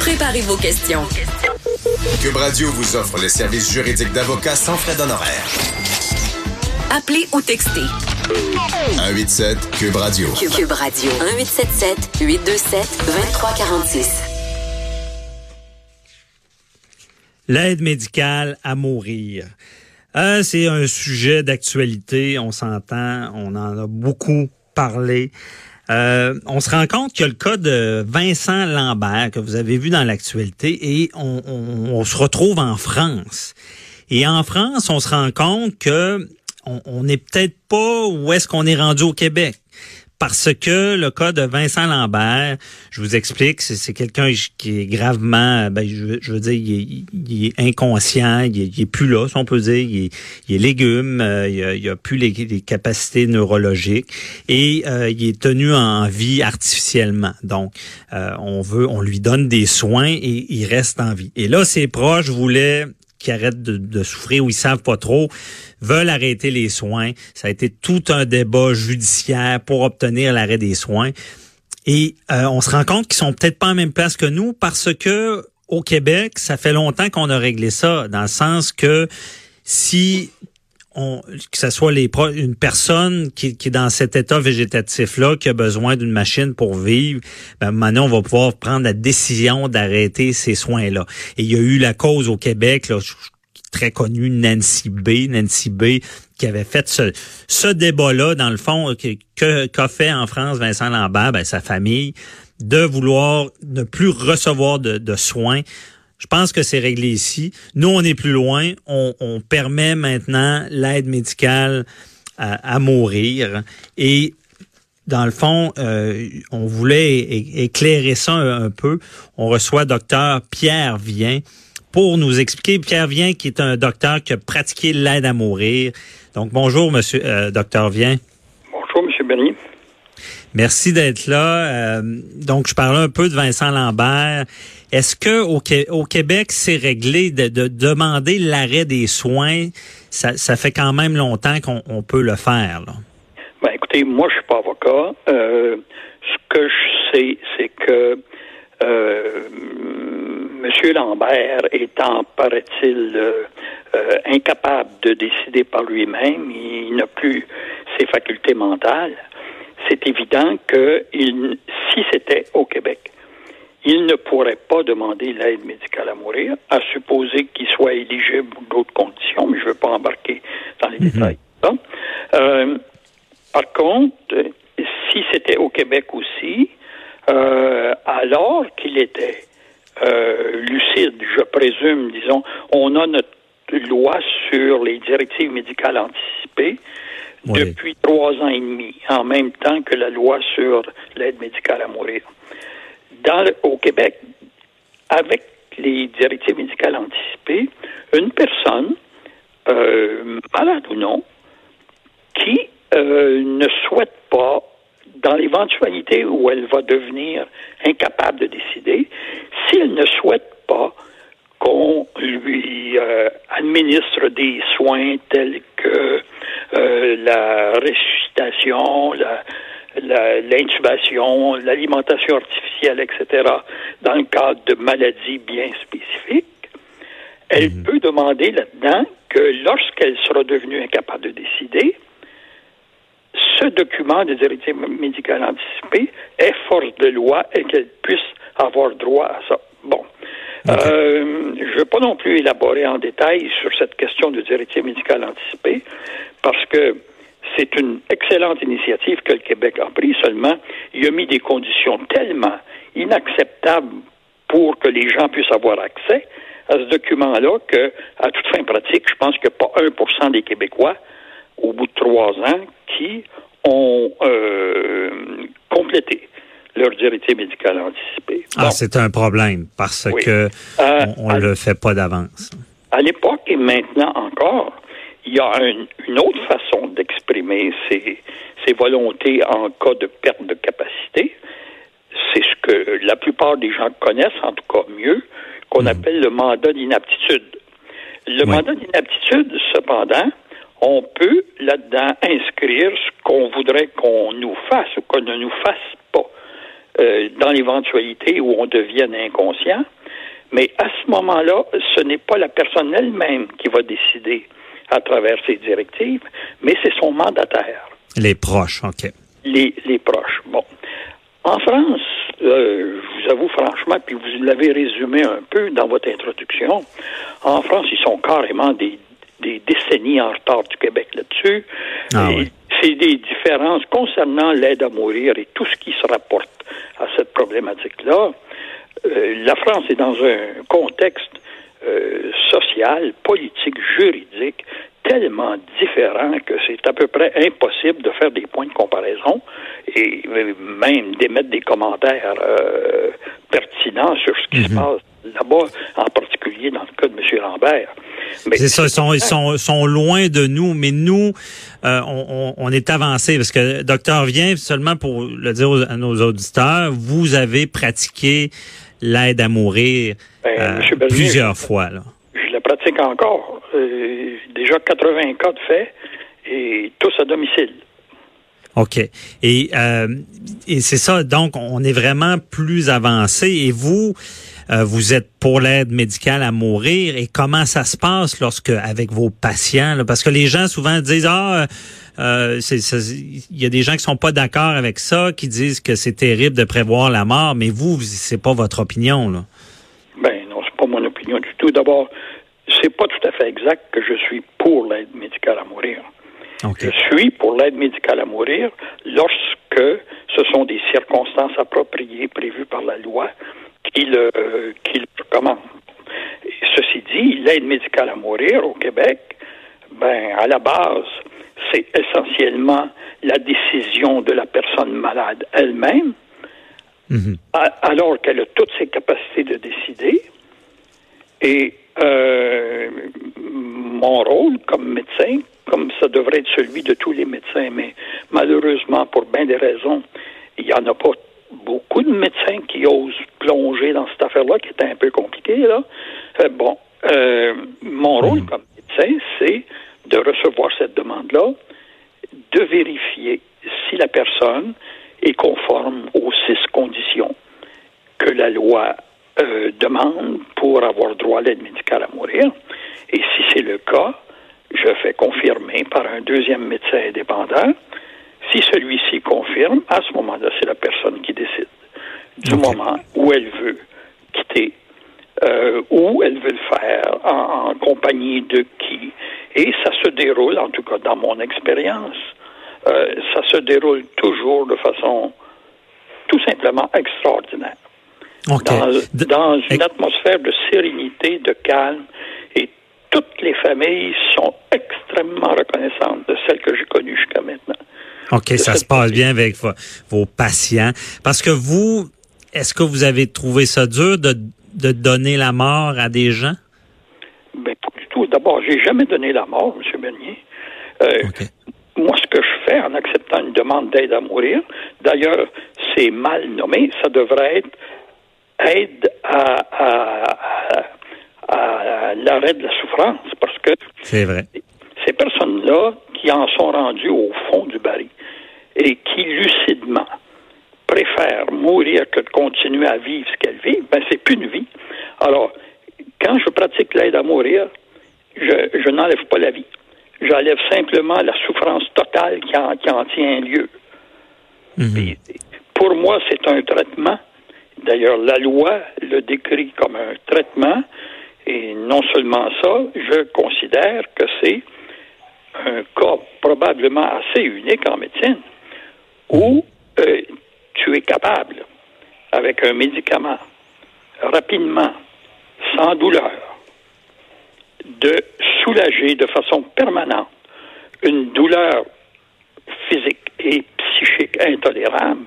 Préparez vos questions. Cube Radio vous offre les services juridiques d'avocats sans frais d'honoraires. Appelez ou textez. 187 Cube Radio. Cube Radio. 1877 827 2346. L'aide médicale à mourir. Euh, c'est un sujet d'actualité, on s'entend, on en a beaucoup parlé. Euh, on se rend compte qu'il y a le cas de Vincent Lambert que vous avez vu dans l'actualité et on, on, on, se retrouve en France. Et en France, on se rend compte que on n'est peut-être pas où est-ce qu'on est rendu au Québec parce que le cas de Vincent Lambert, je vous explique, c'est quelqu'un qui est gravement, ben, je, veux dire, il est, inconscient, il est, plus là, si on peut dire, il est, légume, euh, il, a, plus les, capacités neurologiques et euh, il est tenu en vie artificiellement. Donc, euh, on veut, on lui donne des soins et il reste en vie. Et là, ses proches voulaient qui arrêtent de, souffrir ou ils savent pas trop, veulent arrêter les soins. Ça a été tout un débat judiciaire pour obtenir l'arrêt des soins. Et euh, on se rend compte qu'ils sont peut-être pas en même place que nous parce que au Québec, ça fait longtemps qu'on a réglé ça, dans le sens que si que ce soit les une personne qui, est dans cet état végétatif-là, qui a besoin d'une machine pour vivre, ben, maintenant, on va pouvoir prendre la décision d'arrêter ces soins-là. Et il y a eu la cause au Québec, très connue, Nancy B. Nancy B. qui avait fait ce, ce débat-là, dans le fond, que qu'a fait en France Vincent Lambert, ben, sa famille, de vouloir ne plus recevoir de soins je pense que c'est réglé ici. Nous, on est plus loin. On, permet maintenant l'aide médicale à, mourir. Et dans le fond, euh, on voulait éclairer ça un, peu. On reçoit docteur Pierre Vien pour nous expliquer. Pierre Vien, qui est un docteur qui a pratiqué l'aide à mourir. Donc, bonjour, monsieur euh, docteur Vien. Bonjour, monsieur Benny. Merci d'être là. Euh, donc, je parlais un peu de Vincent Lambert. Est-ce que au, Québec, c'est réglé de, demander l'arrêt des soins? Ça, fait quand même longtemps qu'on peut le faire. Là. Ben, écoutez, moi, je suis pas avocat. Euh, ce que je sais, c'est que euh, M. Lambert étant, paraît-il, euh, incapable de décider par lui-même, il n'a plus ses facultés mentales c'est évident que il, si c'était au Québec, il ne pourrait pas demander l'aide médicale à mourir, à supposer qu'il soit éligible ou d'autres conditions, mais je ne veux pas embarquer dans les mhm. détails. Euh, par contre, si c'était au Québec aussi, euh, alors qu'il était euh, lucide, je présume, disons, on a notre loi sur les directives médicales anticipées, depuis trois ans et demi, en même temps que la loi sur l'aide médicale à mourir. Dans au Québec, avec les directives médicales anticipées, une personne, euh, malade ou non, qui euh, ne souhaite pas, dans l'éventualité où elle va devenir incapable de décider, si elle ne souhaite pas qu'on lui euh, administre des soins tels euh, la ressuscitation, l'intubation, l'alimentation artificielle, etc., dans le cadre de maladies bien spécifiques, elle mhm. peut demander là-dedans que lorsqu'elle sera devenue incapable de décider, ce document de directive médicale anticipée est force de loi et qu'elle puisse avoir droit à ça. Euh, je ne veux pas non plus élaborer en détail sur cette question de directive médicale anticipée, parce que c'est une excellente initiative que le Québec a prise, seulement il a mis des conditions tellement inacceptables pour que les gens puissent avoir accès à ce document-là que, à toute fin pratique, je pense qu'il n'y a pas 1% des Québécois, au bout de trois ans, qui ont euh, complété leur directive médicale anticipée. Ah, c'est un problème parce Oui. que Euh, on, à- le fait pas d'avance. À l'époque et maintenant encore, il y a un- une autre façon d'exprimer ses, ses volontés en cas de perte de capacité. C'est ce que la plupart des gens connaissent, en tout cas mieux, qu'on appelle le mandat d'inaptitude. Le Oui. mandat d'inaptitude, cependant, on peut là-dedans inscrire ce qu'on voudrait qu'on nous fasse ou qu'on ne nous fasse pas, euh, dans l'éventualité où on devienne inconscient. Mais à ce moment-là, ce n'est pas la personne elle-même qui va décider à travers ses directives, mais c'est son mandataire Les proches, OK. les, les proches. Bon. En France, euh, je vous avoue franchement, puis vous l'avez résumé un peu dans votre introduction, en France, ils sont carrément des, des décennies en retard du Québec là-dessus. Ah oui. C'est des différences concernant l'aide à mourir et tout ce qui se rapporte à cette problématique-là. Euh, la France est dans un contexte euh, social, politique, juridique tellement différent que c'est à peu près impossible de faire des points de comparaison et même d'émettre des commentaires euh, pertinents sur ce qui Mhm. se passe là-bas, en particulier dans le cas de M. Lambert. Mais C'est ça, ils sont, ils sont, sont loin de nous, mais nous, euh, on, est avancé parce que docteur vient seulement pour le dire aux- à nos auditeurs, vous avez pratiqué l'aide à mourir Ben, euh, Bernier, plusieurs fois. Là. je la pratique encore. Euh, déjà 80 cas de fait et tous à domicile. OK. Et, et c'est ça, donc on est vraiment plus avancé. Et vous, euh, vous êtes pour l'aide médicale à mourir. Et comment ça se passe lorsque avec vos patients? là? Parce que les gens souvent disent Ah, euh, c'est- il y a des gens qui sont pas d'accord avec ça, qui disent que c'est terrible de prévoir la mort, mais vous, c'est pas votre opinion. Là. Ben non, c'est pas mon opinion du tout. D'abord, c'est pas tout à fait exact que je suis pour l'aide médicale à mourir. Je suis pour l'aide médicale à mourir lorsque ce sont des circonstances appropriées prévues par la loi qui le, qui le recommandent. Et ceci dit, l'aide médicale à mourir au Québec, ben, à la base, c'est essentiellement la décision de la personne malade elle-même, Mhm. alors qu'elle a toutes ses capacités de décider. Et euh, mon rôle comme médecin, comme ça devrait être celui de tous les médecins, mais malheureusement, pour bien des raisons, il n'y en a pas beaucoup de médecins qui osent plonger dans cette affaire-là, qui est un peu compliquée, là. Euh, bon, euh, mon rôle comme médecin, c'est de recevoir cette demande-là, de vérifier si la personne est conforme aux six conditions que la loi euh, demande pour avoir droit à l'aide médicale à mourir. Et si c'est le cas, je fais confirmer par un deuxième médecin indépendant. Si celui-ci confirme, à ce moment-là, c'est la personne qui décide du moment où elle veut quitter, euh, où elle veut le faire, en, en compagnie de qui. Et ça se déroule, en tout cas dans mon expérience, euh, ça se déroule toujours de façon tout simplement extraordinaire dans, une atmosphère de sérénité, de calme, et toutes les familles sont extrêmement reconnaissantes de celles que j'ai connues jusqu'à maintenant. OK, ça se passe bien avec vo- vos patients. Parce que vous, est-ce que vous avez trouvé ça dur de, de donner la mort à des gens? Ben, pas du tout. D'abord, j'ai jamais donné la mort, M. Bernier. Euh. Moi, ce que je fais en acceptant une demande d'aide à mourir, d'ailleurs, c'est mal nommé, ça devrait être aide à, à- à- à l'arrêt de la souffrance, parce que C'est vrai. ces personnes-là qui en sont rendues au fond du baril qui lucidement préfèrent mourir que de continuer à vivre ce qu'elles vivent, ben c'est plus une vie. Alors, quand je pratique l'aide à mourir, je, je n'enlève pas la vie. J'enlève simplement la souffrance totale qui en, qui en tient lieu. Mhm. Pour moi, c'est un traitement. D'ailleurs, la loi le décrit comme un traitement. Et non seulement ça, je considère que c'est un cas probablement assez unique en médecine où euh, tu es capable, avec un médicament, rapidement, sans douleur, de soulager de façon permanente une douleur physique et psychique intolérable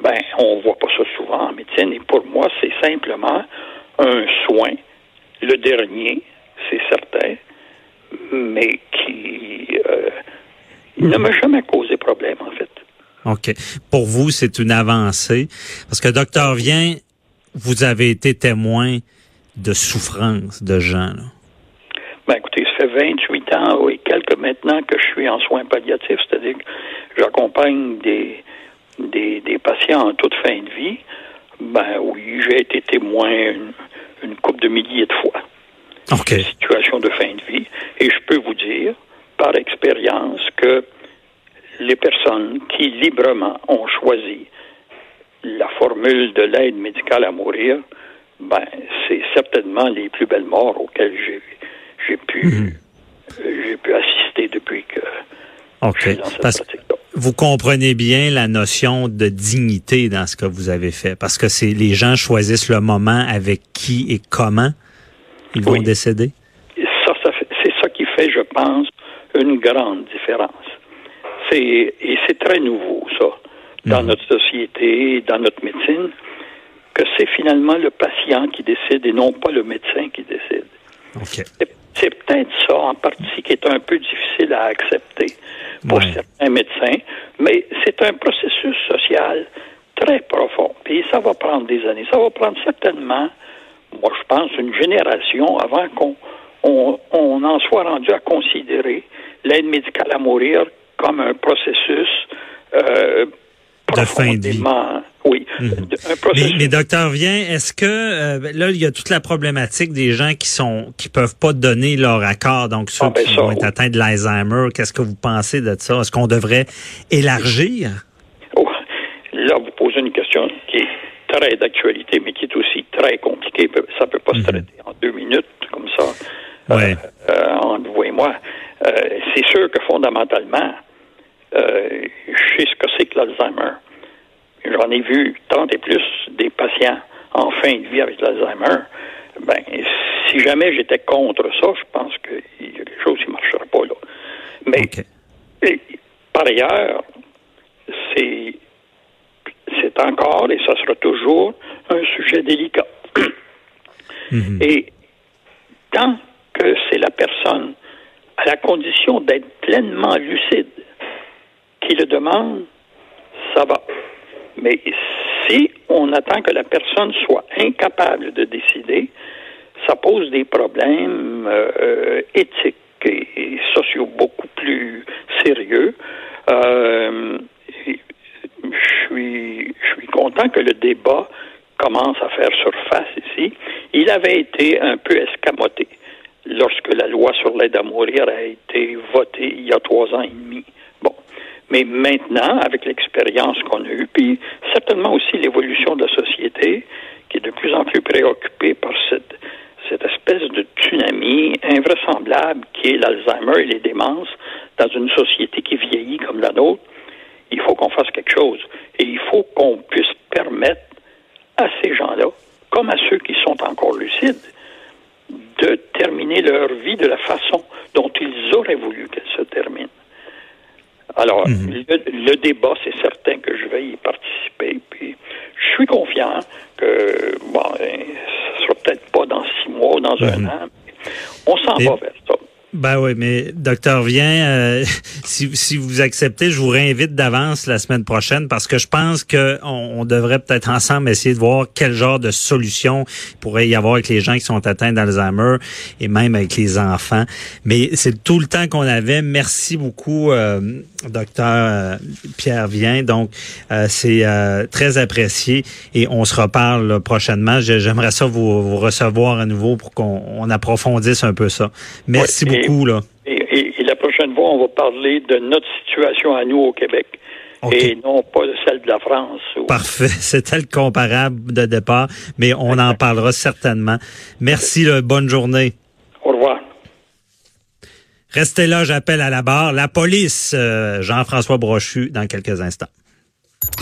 ben, on voit pas ça souvent en médecine. Et pour moi, c'est simplement un soin, le dernier, c'est certain, mais qui euh, ne m'a jamais causé problème, en fait. OK. Pour vous, c'est une avancée. Parce que, docteur Vient, vous avez été témoin de souffrance de gens. Là. Ben, écoutez, ça fait 28 ans et quelques maintenant que je suis en soins palliatifs, c'est-à-dire que j'accompagne des, des, des, patients en toute fin de vie. Ben oui, j'ai été témoin une, une couple de milliers de fois. OK. Situation de fin de vie. Et je peux vous dire, par expérience, que les personnes qui librement ont choisi la formule de l'aide médicale à mourir, ben, c'est certainement les plus belles morts auxquelles j'ai, j'ai pu, Mhm. j'ai pu assister depuis que je suis dans cette Parce que pratique-là. vous comprenez bien la notion de dignité dans ce que vous avez fait. Parce que c'est les gens choisissent le moment avec qui et comment ils vont Oui. décéder? Ça, c'est ça qui fait, je pense, une grande différence. C'est, et c'est très nouveau, ça, dans Mhm. notre société, dans notre médecine, que c'est finalement le patient qui décide et non pas le médecin qui décide. OK. C'est, c'est peut-être ça, en partie, qui est un peu difficile à accepter pour Ouais. certains médecins, mais c'est un processus social très profond. Puis ça va prendre des années. Ça va prendre certainement, moi je pense, une génération avant qu'on on, on en soit rendu à considérer l'aide médicale à mourir comme un processus euh, De fin de vie. Oui, Mhm. de- un Mais, processus. mais docteur Vient, est-ce que euh, là il y a toute la problématique des gens qui sont qui peuvent pas donner leur accord, donc ceux Ah, ben qui ça, vont être atteints de l'Alzheimer. Qu'est-ce que vous pensez de ça? Est-ce qu'on devrait élargir? Oh, là, vous posez une question qui est très d'actualité, mais qui est aussi très compliquée. Ça ne peut pas se traiter en deux minutes, comme ça, Mhm. Ouais. euh, euh, entre vous et moi. C'est sûr que fondamentalement, euh, je sais ce que c'est que l'Alzheimer. J'en ai vu 30 et plus des patients en fin de vie avec l'Alzheimer. Ben, si jamais j'étais contre ça, je pense qu'il y a quelque chose qui ne marcherait pas là. Mais et, par ailleurs, c'est c'est encore et ça sera toujours un sujet délicat. Mhm. Et tant que c'est la personne à la condition d'être pleinement lucide qui le demande, ça va. Mais si on attend que la personne soit incapable de décider, ça pose des problèmes euh, euh, éthiques et, sociaux beaucoup plus sérieux. Euh, je suis, je suis content que le débat commence à faire surface ici. Il avait été un peu escamoté lorsque la loi sur l'aide à mourir a été votée il y a trois ans et demi. Mais maintenant, avec l'expérience qu'on a eue, puis certainement aussi l'évolution de la société, qui est de plus en plus préoccupée par cette, cette espèce de tsunami invraisemblable qui est l'Alzheimer et les démences dans une société qui vieillit comme la nôtre, il faut qu'on fasse quelque chose. Et il faut qu'on puisse permettre à ces gens-là, comme à ceux qui sont encore lucides, de terminer leur vie de la façon dont ils auraient voulu qu'elle se termine. Alors, le, le débat, c'est certain que je vais y participer. Puis, je suis confiant que, bon, euh, ce sera peut-être pas dans six mois ou dans un an. mais on s'en Et- va vers. Ben oui, mais docteur Vient, euh, si, si vous acceptez, je vous réinvite d'avance la semaine prochaine parce que je pense que on, devrait peut-être ensemble essayer de voir quel genre de solution pourrait y avoir avec les gens qui sont atteints d'Alzheimer et même avec les enfants. Mais c'est tout le temps qu'on avait. Merci beaucoup, euh, docteur euh, Pierre Vient. Donc, euh, c'est euh, très apprécié et on se reparle là, prochainement. J'aimerais ça vous, vous recevoir à nouveau pour qu'on on approfondisse un peu ça. Merci et- beaucoup. Là. Et, la prochaine fois, on va parler de notre situation à nous au Québec. OK. Et non pas celle de la France. ou- Parfait. C'était le comparable de départ, mais on en parlera certainement. Merci, là, bonne journée. Au revoir. Restez là, j'appelle à la barre la police. euh, Jean-François Brochu dans quelques instants.